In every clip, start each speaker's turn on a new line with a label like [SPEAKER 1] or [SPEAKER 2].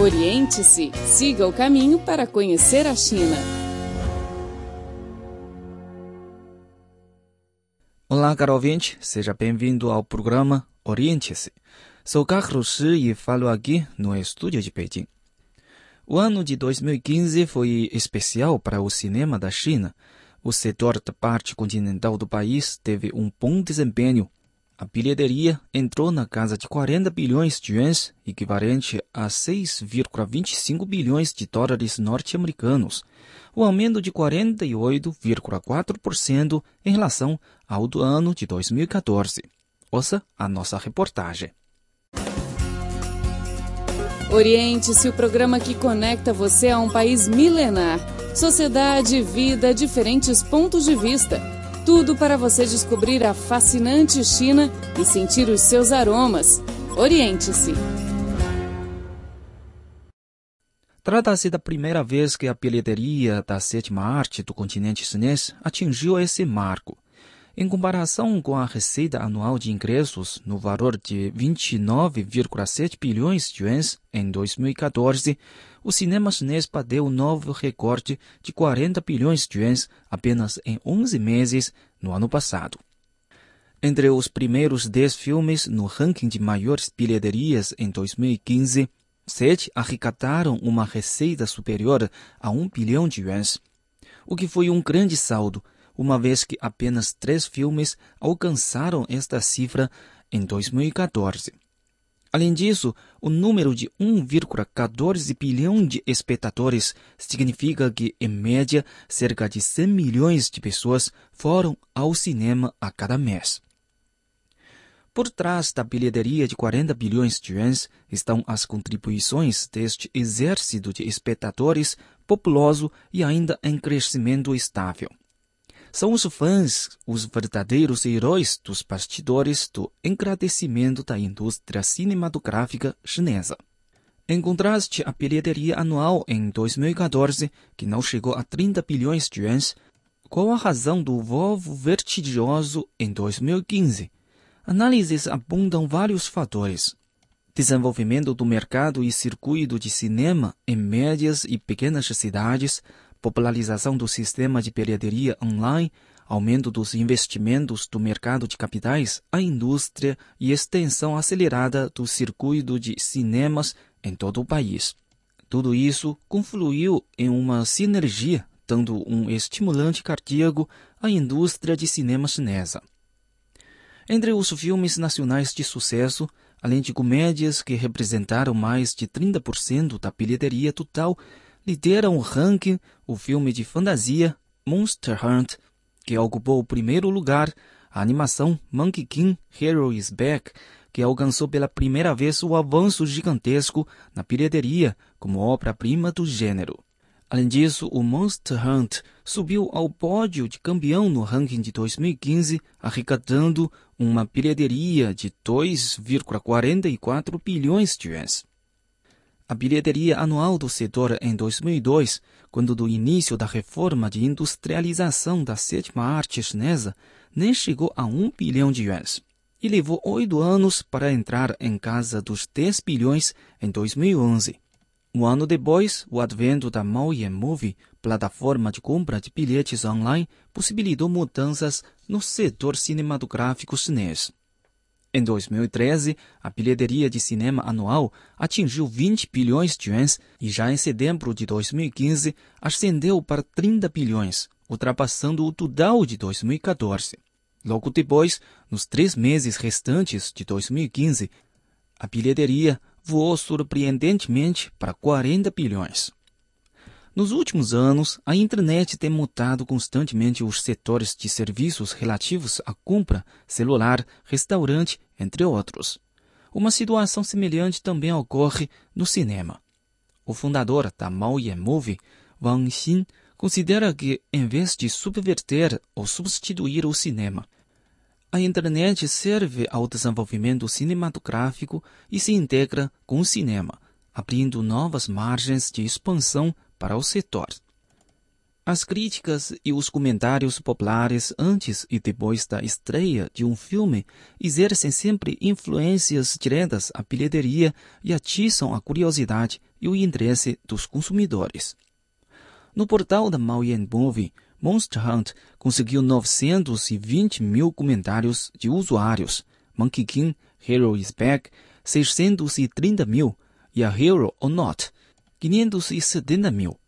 [SPEAKER 1] Oriente-se, siga o caminho para conhecer a China.
[SPEAKER 2] Olá, caro ouvinte, seja bem-vindo ao programa Oriente-se. Sou Carlos Shi e falo aqui no estúdio de Pequim. O ano de 2015 foi especial para o cinema da China. O setor da parte continental do país teve um bom desempenho a bilheteria entrou na casa de 40 bilhões de yuans, equivalente a 6,25 bilhões de dólares norte-americanos, o um aumento de 48,4% em relação ao do ano de 2014. Ouça a nossa reportagem.
[SPEAKER 1] Oriente-se o programa que conecta você a um país milenar. Sociedade, vida, diferentes pontos de vista tudo para você descobrir a fascinante China e sentir os seus aromas. Oriente-se!
[SPEAKER 2] Trata-se da primeira vez que a bilheteria da sétima arte do continente chinês atingiu esse marco. Em comparação com a receita anual de ingressos no valor de 29,7 bilhões de yuans em 2014, o cinema chinês bateu um novo recorde de 40 bilhões de yuans apenas em 11 meses no ano passado. Entre os primeiros 10 filmes no ranking de maiores bilheterias em 2015, sete arrecadaram uma receita superior a 1 bilhão de yuans, o que foi um grande saldo, uma vez que apenas três filmes alcançaram esta cifra em 2014. Além disso, o número de 1,14 bilhão de espectadores significa que, em média, cerca de 100 milhões de pessoas foram ao cinema a cada mês. Por trás da bilheteria de 40 bilhões de yuans estão as contribuições deste exército de espectadores populoso e ainda em crescimento estável. São os fãs os verdadeiros heróis dos bastidores do engrandecimento da indústria cinematográfica chinesa. Em contraste, a bilheteria anual em 2014, que não chegou a 30 bilhões de yuans, qual a razão do voo vertiginoso em 2015? Análises apontam vários fatores. Desenvolvimento do mercado e circuito de cinema em médias e pequenas cidades, popularização do sistema de bilheteria online, aumento dos investimentos do mercado de capitais, a indústria e extensão acelerada do circuito de cinemas em todo o país. Tudo isso confluiu em uma sinergia, dando um estimulante cardíaco à indústria de cinema chinesa. Entre os filmes nacionais de sucesso, além de comédias que representaram mais de 30% da bilheteria total, lidera o ranking o filme de fantasia Monster Hunt, que ocupou o primeiro lugar, a animação Monkey King Hero is Back, que alcançou pela primeira vez o avanço gigantesco na bilheteria como obra-prima do gênero. Além disso, o Monster Hunt subiu ao pódio de campeão no ranking de 2015, arrecadando uma bilheteria de 2,44 bilhões de yuans. A bilheteria anual do setor em 2002, quando do início da reforma de industrialização da sétima arte chinesa, nem chegou a um bilhão de yuans e levou oito anos para entrar em casa dos 10 bilhões em 2011. Um ano depois, o advento da Maoyan Movie, plataforma de compra de bilhetes online, possibilitou mudanças no setor cinematográfico chinês. Em 2013, a bilheteria de cinema anual atingiu 20 bilhões de yuans e já em setembro de 2015 ascendeu para 30 bilhões, ultrapassando o total de 2014. Logo depois, nos três meses restantes de 2015, a bilheteria voou surpreendentemente para 40 bilhões. Nos últimos anos, a internet tem mudado constantemente os setores de serviços relativos à compra, celular, restaurante, entre outros. Uma situação semelhante também ocorre no cinema. O fundador da Maoyan Movie, Wang Xin, considera que, em vez de subverter ou substituir o cinema, a internet serve ao desenvolvimento cinematográfico e se integra com o cinema, abrindo novas margens de expansão para o setor. As críticas e os comentários populares antes e depois da estreia de um filme exercem sempre influências diretas à bilheteria e atiçam a curiosidade e o interesse dos consumidores. No portal da Maoyan Movie, Monster Hunt conseguiu 920 mil comentários de usuários, Monkey King, Hero is Back, 630 mil e a Hero or Not, 570 mil.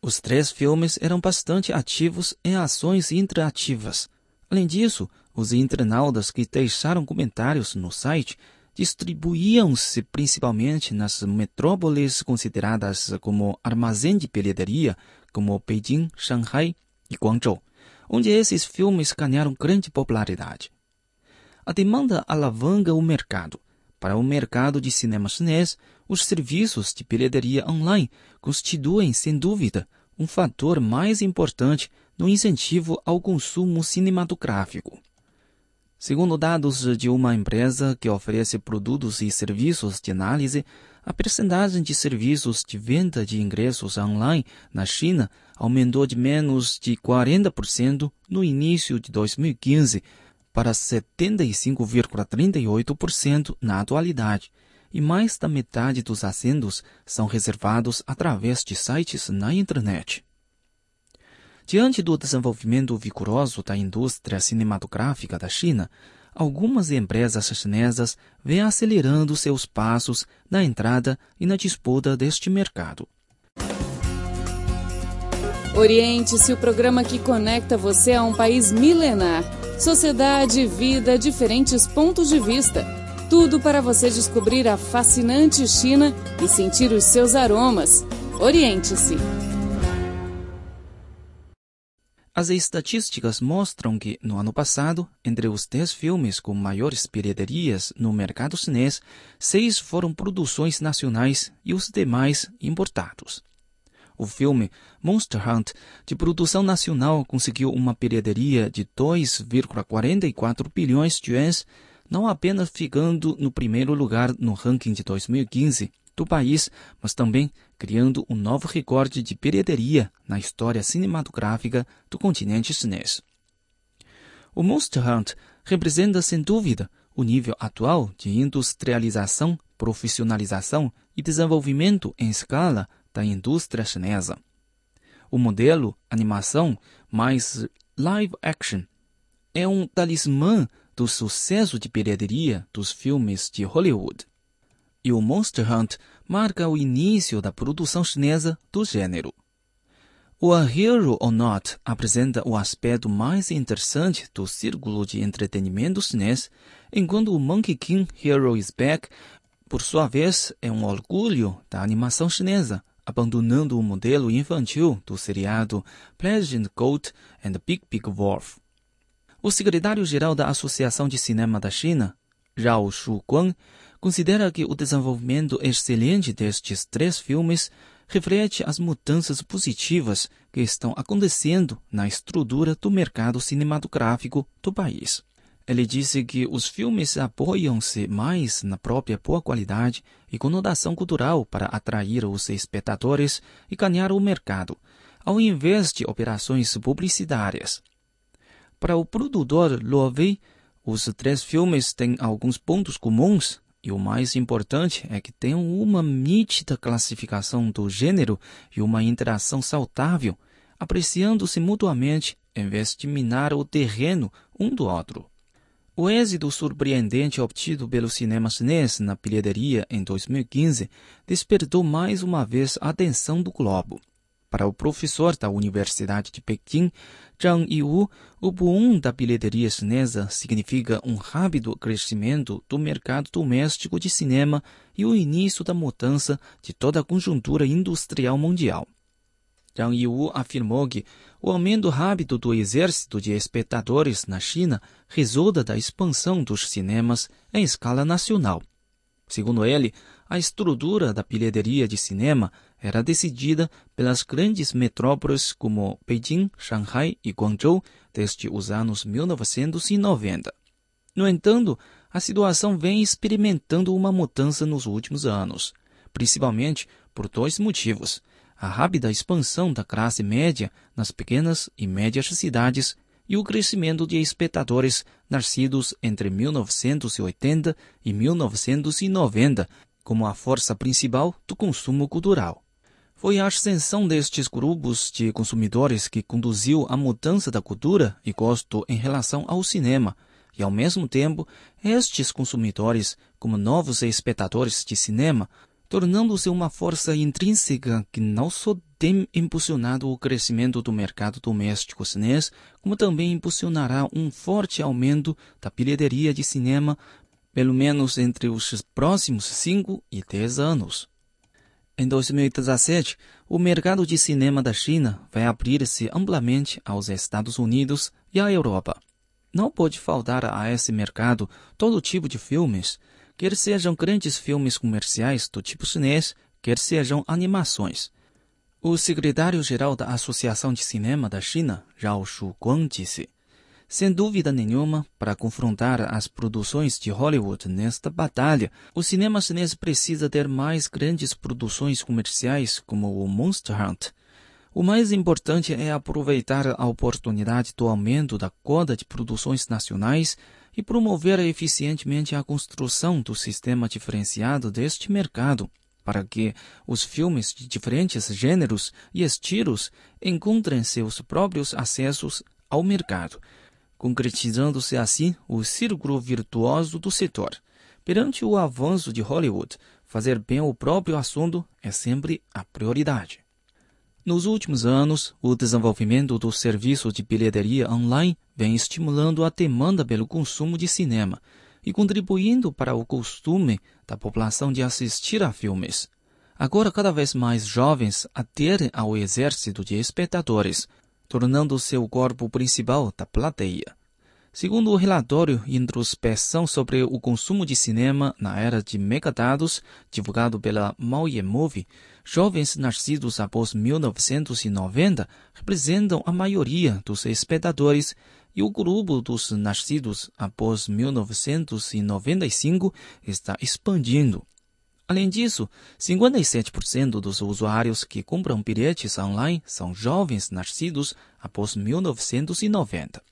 [SPEAKER 2] Os três filmes eram bastante ativos em ações interativas. Além disso, os internautas que deixaram comentários no site distribuíam-se principalmente nas metrópoles consideradas como armazém de bilheteria, como Beijing, Shanghai e Guangzhou, onde esses filmes ganharam grande popularidade. A demanda alavanca o mercado. Para o mercado de cinema chinês, os serviços de bilheteria online constituem, sem dúvida, um fator mais importante no incentivo ao consumo cinematográfico. Segundo dados de uma empresa que oferece produtos e serviços de análise, a percentagem de serviços de venda de ingressos online na China aumentou de menos de 40% no início de 2015 para 75,38% na atualidade, e mais da metade dos assentos são reservados através de sites na internet. Diante do desenvolvimento vigoroso da indústria cinematográfica da China, algumas empresas chinesas vêm acelerando seus passos na entrada e na disputa deste mercado.
[SPEAKER 1] Oriente-se o programa que conecta você a um país milenar. Sociedade, vida, diferentes pontos de vista. Tudo para você descobrir a fascinante China e sentir os seus aromas. Oriente-se.
[SPEAKER 2] As estatísticas mostram que, no ano passado, entre os 10 filmes com maiores bilheterias no mercado chinês, seis foram produções nacionais e os demais importados. O filme Monster Hunt, de produção nacional, conseguiu uma bilheteria de 2,44 bilhões de yuans, não apenas ficando no primeiro lugar no ranking de 2015 do país, mas também criando um novo recorde de bilheteria na história cinematográfica do continente chinês. O Monster Hunt representa, sem dúvida, o nível atual de industrialização, profissionalização e desenvolvimento em escala da indústria chinesa. O modelo animação mais live action é um talismã do sucesso de bilheteria dos filmes de Hollywood. E o Monster Hunt marca o início da produção chinesa do gênero. O A Hero or Not apresenta o aspecto mais interessante do círculo de entretenimento chinês, enquanto o Monkey King Hero is Back, por sua vez, é um orgulho da animação chinesa, abandonando o modelo infantil do seriado Pleasant Goat and Big Big Wolf. O secretário-geral da Associação de Cinema da China, Zhao Shuguang, considera que o desenvolvimento excelente destes três filmes reflete as mudanças positivas que estão acontecendo na estrutura do mercado cinematográfico do país. Ele disse que os filmes apoiam-se mais na própria boa qualidade e conotação cultural para atrair os espectadores e ganhar o mercado, ao invés de operações publicitárias. Para o produtor Loewe, os três filmes têm alguns pontos comuns e o mais importante é que têm uma nítida classificação do gênero e uma interação saudável, apreciando-se mutuamente em vez de minar o terreno um do outro. O êxito surpreendente obtido pelo cinema chinês na bilheteria em 2015 despertou mais uma vez a atenção do globo. Para o professor da Universidade de Pequim, Zhang Yiwu, o boom da bilheteria chinesa significa um rápido crescimento do mercado doméstico de cinema e o início da mudança de toda a conjuntura industrial mundial. Zhang Yiwu afirmou que o aumento rápido do exército de espectadores na China resulta da expansão dos cinemas em escala nacional. Segundo ele, a estrutura da bilheteria de cinema era decidida pelas grandes metrópoles como Beijing, Shanghai e Guangzhou desde os anos 1990. No entanto, a situação vem experimentando uma mudança nos últimos anos, principalmente por dois motivos a rápida expansão da classe média nas pequenas e médias cidades e o crescimento de espectadores nascidos entre 1980 e 1990 como a força principal do consumo cultural. Foi a ascensão destes grupos de consumidores que conduziu à mudança da cultura e gosto em relação ao cinema, e ao mesmo tempo, estes consumidores, como novos espectadores de cinema, tornando-se uma força intrínseca que não só tem impulsionado o crescimento do mercado doméstico chinês, como também impulsionará um forte aumento da bilheteria de cinema, pelo menos entre os próximos 5 e 10 anos. Em 2017, o mercado de cinema da China vai abrir-se amplamente aos Estados Unidos e à Europa. Não pode faltar a esse mercado todo tipo de filmes, quer sejam grandes filmes comerciais do tipo chinês, quer sejam animações. O secretário-geral da Associação de Cinema da China, Zhao Shuguang, disse: Sem dúvida nenhuma, para confrontar as produções de Hollywood nesta batalha, o cinema chinês precisa ter mais grandes produções comerciais como o Monster Hunt. O mais importante é aproveitar a oportunidade do aumento da cota de produções nacionais e promover eficientemente a construção do sistema diferenciado deste mercado, para que os filmes de diferentes gêneros e estilos encontrem seus próprios acessos ao mercado, concretizando-se assim o círculo virtuoso do setor. Perante o avanço de Hollywood, fazer bem o próprio assunto é sempre a prioridade. Nos últimos anos, o desenvolvimento do serviço de bilheteria online vem estimulando a demanda pelo consumo de cinema e contribuindo para o costume da população de assistir a filmes. Agora, cada vez mais jovens aderem ao exército de espectadores, tornando-se o corpo principal da plateia. Segundo o relatório Introspeção sobre o consumo de cinema na era de megadados, divulgado pela Maoyan Movie, jovens nascidos após 1990 representam a maioria dos espectadores e o grupo dos nascidos após 1995 está expandindo. Além disso, 57% dos usuários que compram bilhetes online são jovens nascidos após 1990.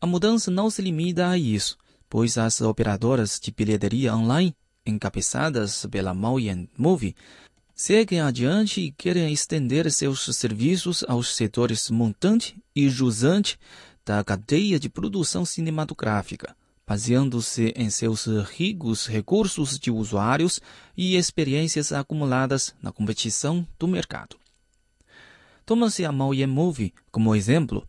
[SPEAKER 2] A mudança não se limita a isso, pois as operadoras de bilheteria online, encabeçadas pela Maoyan Movie, seguem adiante e querem estender seus serviços aos setores montante e jusante da cadeia de produção cinematográfica, baseando-se em seus ricos recursos de usuários e experiências acumuladas na competição do mercado. Toma-se a Maoyan Movie como exemplo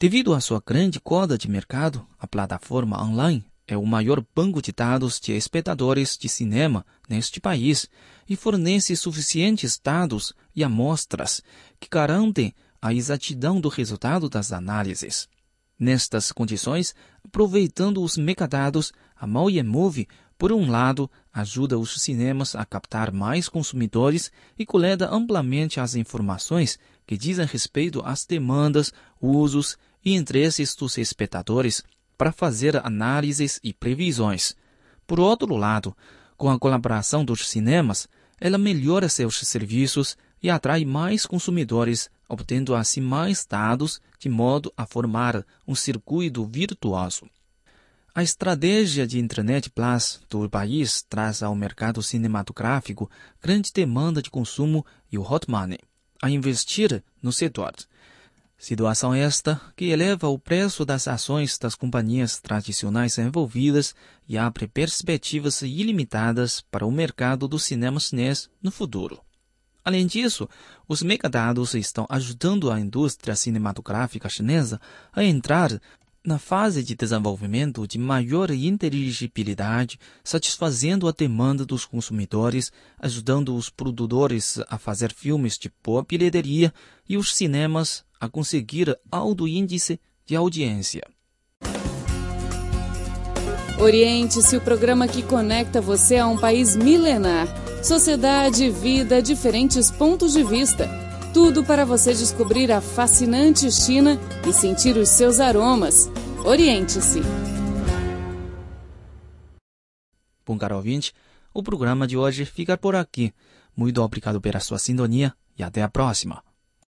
[SPEAKER 2] Devido à sua grande cota de mercado, a plataforma online é o maior banco de dados de espectadores de cinema neste país e fornece suficientes dados e amostras que garantem a exatidão do resultado das análises. Nestas condições, aproveitando os metadados, a Maoyan Movie, por um lado, ajuda os cinemas a captar mais consumidores e coleta amplamente as informações que dizem respeito às demandas, usos e interesses dos espectadores para fazer análises e previsões. Por outro lado, com a colaboração dos cinemas, ela melhora seus serviços e atrai mais consumidores, obtendo assim mais dados, de modo a formar um circuito virtuoso. A estratégia de Internet Plus do país traz ao mercado cinematográfico grande demanda de consumo e o hot money a investir no setor. Situação esta que eleva o preço das ações das companhias tradicionais envolvidas e abre perspectivas ilimitadas para o mercado do cinema chinês no futuro. Além disso, os megadados estão ajudando a indústria cinematográfica chinesa a entrar na fase de desenvolvimento de maior inteligibilidade, satisfazendo a demanda dos consumidores, ajudando os produtores a fazer filmes de boa bilheteria e os cinemas a conseguir alto índice de audiência.
[SPEAKER 1] Oriente-se o programa que conecta você a um país milenar. Sociedade, vida, diferentes pontos de vista. Tudo para você descobrir a fascinante China e sentir os seus aromas. Oriente-se.
[SPEAKER 2] Bom, caro ouvinte, o programa de hoje fica por aqui. Muito obrigado pela sua sintonia e até a próxima.